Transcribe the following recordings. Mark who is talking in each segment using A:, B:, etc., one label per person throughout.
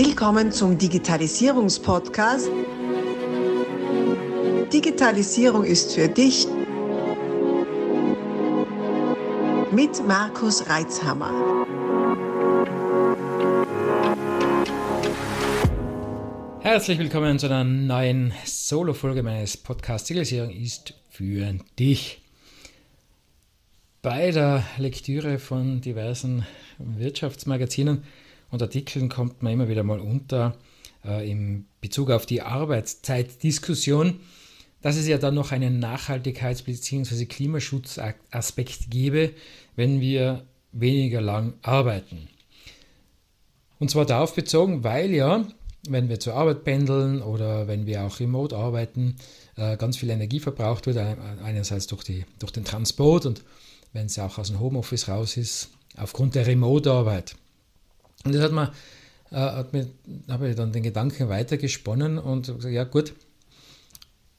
A: Willkommen zum Digitalisierungspodcast. Digitalisierung ist für dich mit Markus Reitzhammer.
B: Herzlich willkommen zu einer neuen Solo-Folge meines Podcasts Digitalisierung ist für dich. Bei der Lektüre von diversen Wirtschaftsmagazinen und Artikeln kommt man immer wieder mal unter äh, im Bezug auf die Arbeitszeitdiskussion, dass es ja dann noch einen Nachhaltigkeits- bzw. Klimaschutzaspekt gäbe, wenn wir weniger lang arbeiten. Und zwar darauf bezogen, weil ja, wenn wir zur Arbeit pendeln oder wenn wir auch remote arbeiten, äh, ganz viel Energie verbraucht wird, einerseits durch, die, durch den Transport und wenn es auch aus dem Homeoffice raus ist, aufgrund der Remote-Arbeit. Und das hat man, äh, hat mir, habe ich dann den Gedanken weitergesponnen und gesagt, ja gut,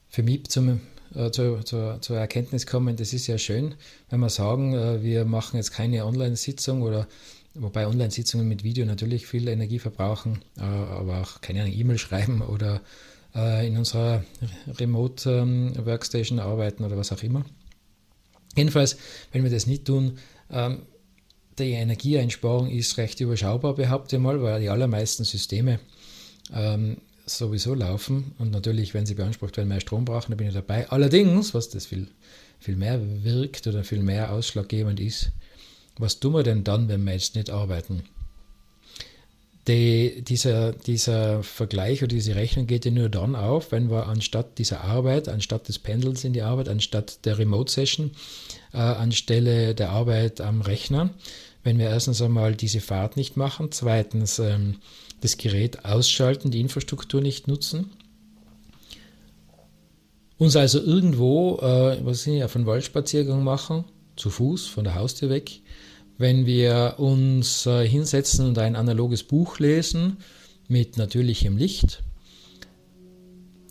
B: für mich zum, äh, zur, zur, zur, Erkenntnis kommen, das ist ja schön, wenn wir sagen, äh, wir machen jetzt keine Online-Sitzung oder wobei Online-Sitzungen mit Video natürlich viel Energie verbrauchen, äh, aber auch keine E-Mail schreiben oder äh, in unserer Remote-Workstation ähm, arbeiten oder was auch immer. Jedenfalls, wenn wir das nicht tun, ähm, die Energieeinsparung ist recht überschaubar, behaupte ich mal, weil die allermeisten Systeme ähm, sowieso laufen und natürlich, wenn sie beansprucht werden, mehr Strom brauchen, da bin ich dabei. Allerdings, was das viel, viel mehr wirkt oder viel mehr ausschlaggebend ist, was tun wir denn dann, wenn wir jetzt nicht arbeiten? Die, dieser, dieser Vergleich oder diese Rechnung geht ja nur dann auf, wenn wir anstatt dieser Arbeit, anstatt des Pendels in die Arbeit, anstatt der Remote-Session, äh, anstelle der Arbeit am Rechner, wenn wir erstens einmal diese Fahrt nicht machen, zweitens ähm, das Gerät ausschalten, die Infrastruktur nicht nutzen, uns also irgendwo, äh, was ich, auf einen Waldspaziergang machen, zu Fuß von der Haustür weg, wenn wir uns äh, hinsetzen und ein analoges Buch lesen mit natürlichem Licht.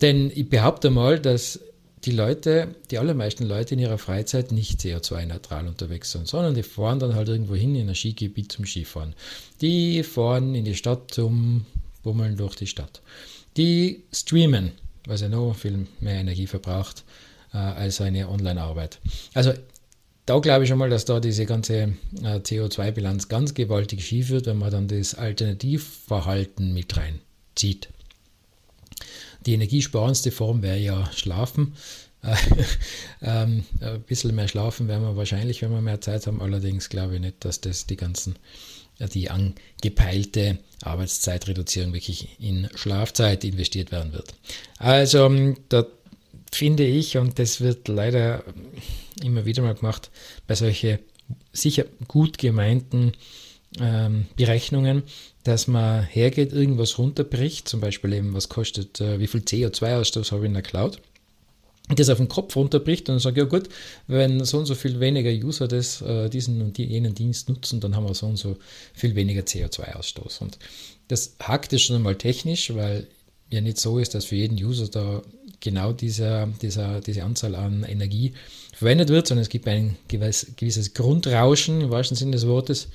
B: Denn ich behaupte mal, dass die Leute, die allermeisten Leute in ihrer Freizeit nicht CO2-neutral unterwegs sind, sondern die fahren dann halt irgendwo hin in ein Skigebiet zum Skifahren. Die fahren in die Stadt zum Bummeln durch die Stadt. Die streamen, was ja noch viel mehr Energie verbraucht äh, als eine Online-Arbeit. Also da glaube ich schon mal, dass da diese ganze äh, CO2-Bilanz ganz gewaltig schief wird, wenn man dann das Alternativverhalten mit reinzieht. Die energiesparendste Form wäre ja Schlafen. ähm, ein bisschen mehr schlafen werden wir wahrscheinlich, wenn wir mehr Zeit haben. Allerdings glaube ich nicht, dass das die ganzen, die angepeilte Arbeitszeitreduzierung wirklich in Schlafzeit investiert werden wird. Also ähm, da finde ich, und das wird leider immer wieder mal gemacht, bei solchen sicher gut gemeinten ähm, Berechnungen, dass man hergeht, irgendwas runterbricht, zum Beispiel eben, was kostet, äh, wie viel CO2-Ausstoß habe ich in der Cloud, das auf den Kopf runterbricht und sagt, ja gut, wenn so und so viel weniger User das, äh, diesen und jenen Dienst nutzen, dann haben wir so und so viel weniger CO2-Ausstoß. Und das hakt es schon einmal technisch, weil ja nicht so ist, dass für jeden User da genau dieser, dieser, diese Anzahl an Energie verwendet wird, sondern es gibt ein gewisses Grundrauschen im wahrsten Sinne des Wortes,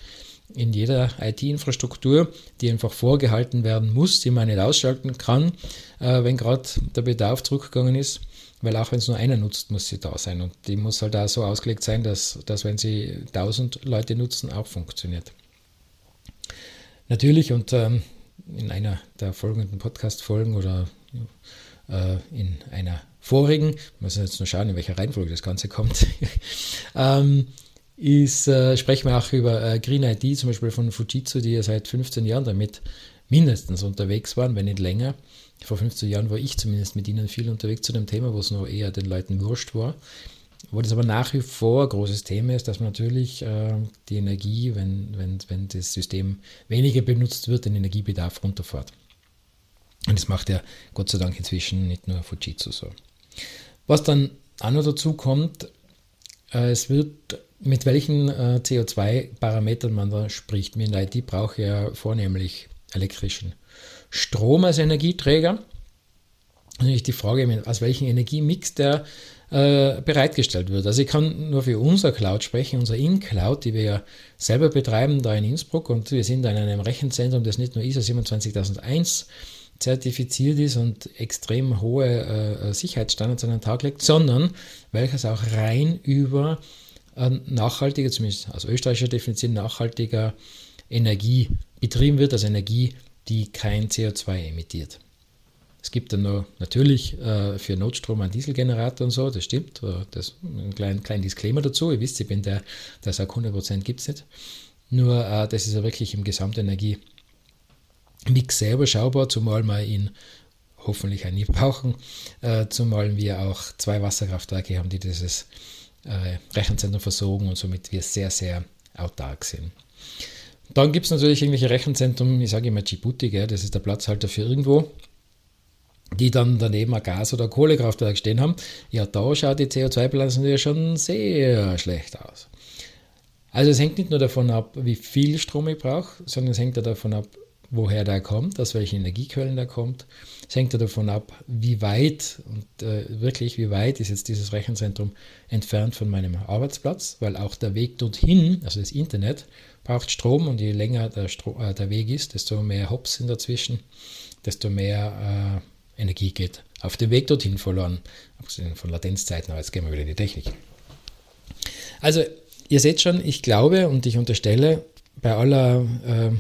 B: in jeder IT-Infrastruktur, die einfach vorgehalten werden muss, die man nicht ausschalten kann, äh, wenn gerade der Bedarf zurückgegangen ist. Weil auch wenn es nur einer nutzt, muss sie da sein. Und die muss halt auch so ausgelegt sein, dass, dass wenn sie 1000 Leute nutzen, auch funktioniert. Natürlich, und ähm, in einer der folgenden Podcast-Folgen oder äh, in einer vorigen, muss jetzt nur schauen, in welcher Reihenfolge das Ganze kommt, ähm, ist, äh, sprechen wir auch über äh, Green ID, zum Beispiel von Fujitsu, die ja seit 15 Jahren damit mindestens unterwegs waren, wenn nicht länger. Vor 15 Jahren war ich zumindest mit ihnen viel unterwegs zu dem Thema, wo es noch eher den Leuten wurscht war. Wo das aber nach wie vor ein großes Thema ist, dass man natürlich äh, die Energie, wenn, wenn, wenn das System weniger benutzt wird, den Energiebedarf runterfährt. Und das macht ja Gott sei Dank inzwischen nicht nur Fujitsu so. Was dann auch noch dazu kommt, äh, es wird mit welchen äh, CO2-Parametern man da spricht. Wir in der IT brauchen ja vornehmlich elektrischen Strom als Energieträger. Natürlich die Frage, aus welchem Energiemix der äh, bereitgestellt wird. Also ich kann nur für unser Cloud sprechen, unser In-Cloud, die wir ja selber betreiben da in Innsbruck und wir sind in einem Rechenzentrum, das nicht nur ISO 27001 zertifiziert ist und extrem hohe äh, Sicherheitsstandards an den Tag legt, sondern welches auch rein über äh, nachhaltiger, zumindest aus österreichischer Definition nachhaltiger Energie betrieben wird, also Energie, die kein CO2 emittiert. Es gibt dann noch natürlich äh, für Notstrom einen Dieselgenerator und so, das stimmt. Äh, das, ein kleinen klein Disclaimer dazu. Ihr wisst, ich bin der, der sagt 100% gibt es nicht. Nur äh, das ist ja wirklich im Gesamtenergiemix selber schaubar, zumal wir ihn hoffentlich auch nie brauchen, äh, zumal wir auch zwei Wasserkraftwerke haben, die dieses äh, Rechenzentrum versorgen und somit wir sehr, sehr autark sind. Dann gibt es natürlich irgendwelche Rechenzentren, ich sage immer Djibouti, gell, das ist der Platzhalter für irgendwo die dann daneben ein Gas- oder Kohlekraftwerk stehen haben, ja, da schaut die CO2-Bilanz natürlich schon sehr schlecht aus. Also es hängt nicht nur davon ab, wie viel Strom ich brauche, sondern es hängt ja davon ab, woher der kommt, aus welchen Energiequellen der kommt. Es hängt ja davon ab, wie weit und äh, wirklich, wie weit ist jetzt dieses Rechenzentrum entfernt von meinem Arbeitsplatz, weil auch der Weg dorthin, also das Internet, braucht Strom und je länger der, Stro äh, der Weg ist, desto mehr Hops sind dazwischen, desto mehr äh, Energie geht auf dem Weg dorthin verloren. Abgesehen von Latenzzeiten, aber jetzt gehen wir wieder in die Technik. Also, ihr seht schon, ich glaube und ich unterstelle bei aller äh,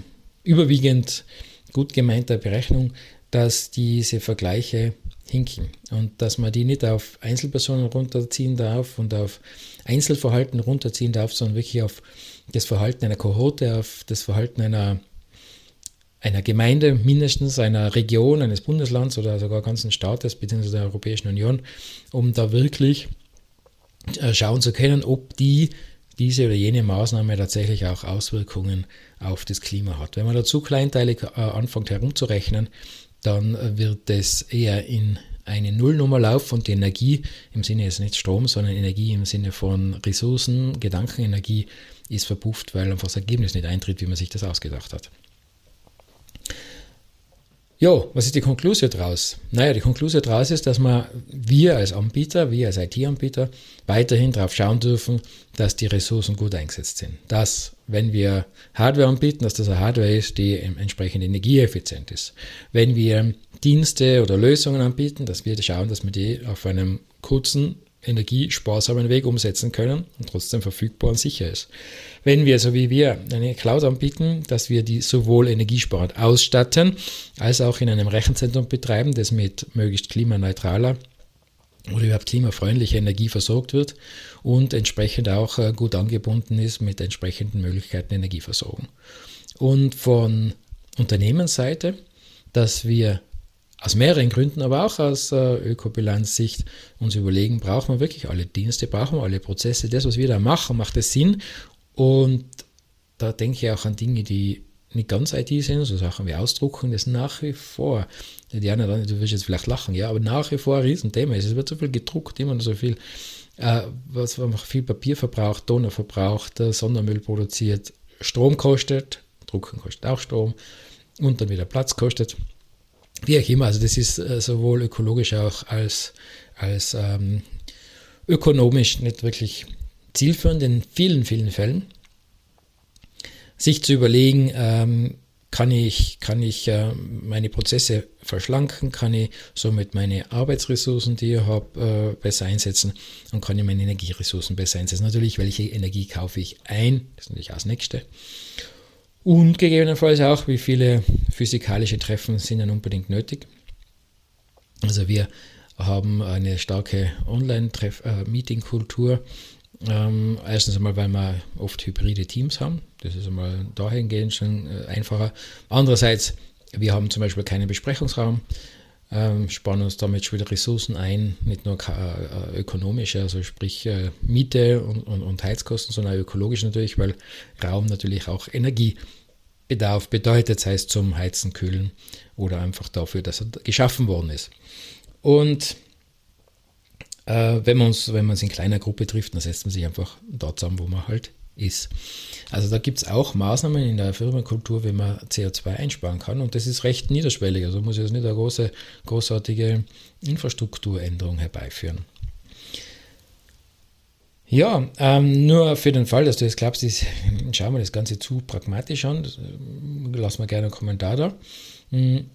B: überwiegend gut gemeinter Berechnung, dass diese Vergleiche hinken und dass man die nicht auf Einzelpersonen runterziehen darf und auf Einzelverhalten runterziehen darf, sondern wirklich auf das Verhalten einer Kohorte, auf das Verhalten einer einer Gemeinde, mindestens einer Region, eines Bundeslands oder sogar ganzen Staates bzw. der Europäischen Union, um da wirklich äh, schauen zu können, ob die diese oder jene Maßnahme tatsächlich auch Auswirkungen auf das Klima hat. Wenn man dazu kleinteilig äh, anfängt herumzurechnen, dann wird es eher in eine Nullnummer laufen und die Energie im Sinne jetzt nicht Strom, sondern Energie im Sinne von Ressourcen, Gedankenenergie ist verpufft, weil einfach das Ergebnis nicht eintritt, wie man sich das ausgedacht hat. Ja, was ist die Konklusion daraus? Naja, die Konklusion daraus ist, dass wir, wir als Anbieter, wir als IT-Anbieter weiterhin darauf schauen dürfen, dass die Ressourcen gut eingesetzt sind. Dass, wenn wir Hardware anbieten, dass das eine Hardware ist, die entsprechend energieeffizient ist. Wenn wir Dienste oder Lösungen anbieten, dass wir schauen, dass wir die auf einem kurzen energiesparsamen Weg umsetzen können und trotzdem verfügbar und sicher ist. Wenn wir, so wie wir, eine Cloud anbieten, dass wir die sowohl energiesparend ausstatten, als auch in einem Rechenzentrum betreiben, das mit möglichst klimaneutraler oder überhaupt klimafreundlicher Energie versorgt wird und entsprechend auch äh, gut angebunden ist mit entsprechenden Möglichkeiten Energieversorgung. Und von Unternehmensseite, dass wir aus mehreren Gründen, aber auch aus äh, Ökobilanzsicht uns überlegen, brauchen wir wirklich alle Dienste, brauchen wir alle Prozesse, das, was wir da machen, macht es Sinn? Und da denke ich auch an Dinge, die nicht ganz IT sind, so Sachen wie Ausdrucken, das nach wie vor, Diana, du wirst jetzt vielleicht lachen, ja, aber nach wie vor ein Riesenthema ist. Es wird so viel gedruckt, immer so viel, äh, was man viel Papier verbraucht, Donner verbraucht, äh, Sondermüll produziert, Strom kostet, Drucken kostet auch Strom und dann wieder Platz kostet. Wie auch immer, also das ist äh, sowohl ökologisch auch als, als ähm, ökonomisch nicht wirklich zielführend in vielen, vielen Fällen. Sich zu überlegen, ähm, kann ich, kann ich äh, meine Prozesse verschlanken, kann ich somit meine Arbeitsressourcen, die ich habe, äh, besser einsetzen und kann ich meine Energieressourcen besser einsetzen. Natürlich, welche Energie kaufe ich ein, das ist natürlich auch das Nächste. Und gegebenenfalls auch, wie viele physikalische Treffen sind dann unbedingt nötig. Also wir haben eine starke Online-Meeting-Kultur. Ähm, erstens einmal, weil wir oft hybride Teams haben. Das ist einmal dahingehend schon äh, einfacher. Andererseits, wir haben zum Beispiel keinen Besprechungsraum, ähm, sparen uns damit schon wieder Ressourcen ein, nicht nur äh, ökonomische, also sprich äh, Miete und, und, und Heizkosten, sondern auch ökologisch natürlich, weil Raum natürlich auch Energie Bedarf bedeutet, sei es zum Heizen, Kühlen oder einfach dafür, dass er geschaffen worden ist. Und äh, wenn man es wenn in kleiner Gruppe trifft, dann setzt man sich einfach dort zusammen, wo man halt ist. Also da gibt es auch Maßnahmen in der Firmenkultur, wie man CO2 einsparen kann und das ist recht niederschwellig. Also muss jetzt nicht eine große, großartige Infrastrukturänderung herbeiführen. Ja, ähm, nur für den Fall, dass du jetzt glaubst, ich, schau mal das Ganze zu pragmatisch an, das, äh, lass mal gerne einen Kommentar da. Hm,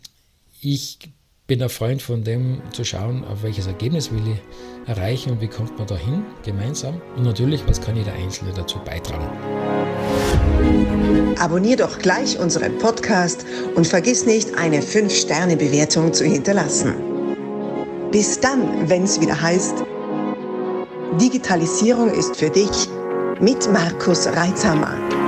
B: ich bin ein Freund von dem zu schauen, auf welches Ergebnis will ich erreichen und wie kommt man dahin gemeinsam. Und natürlich, was kann jeder Einzelne dazu beitragen.
A: Abonnier doch gleich unseren Podcast und vergiss nicht, eine 5-Sterne-Bewertung zu hinterlassen. Bis dann, wenn es wieder heißt, Digitalisierung ist für dich mit Markus Reitzhammer.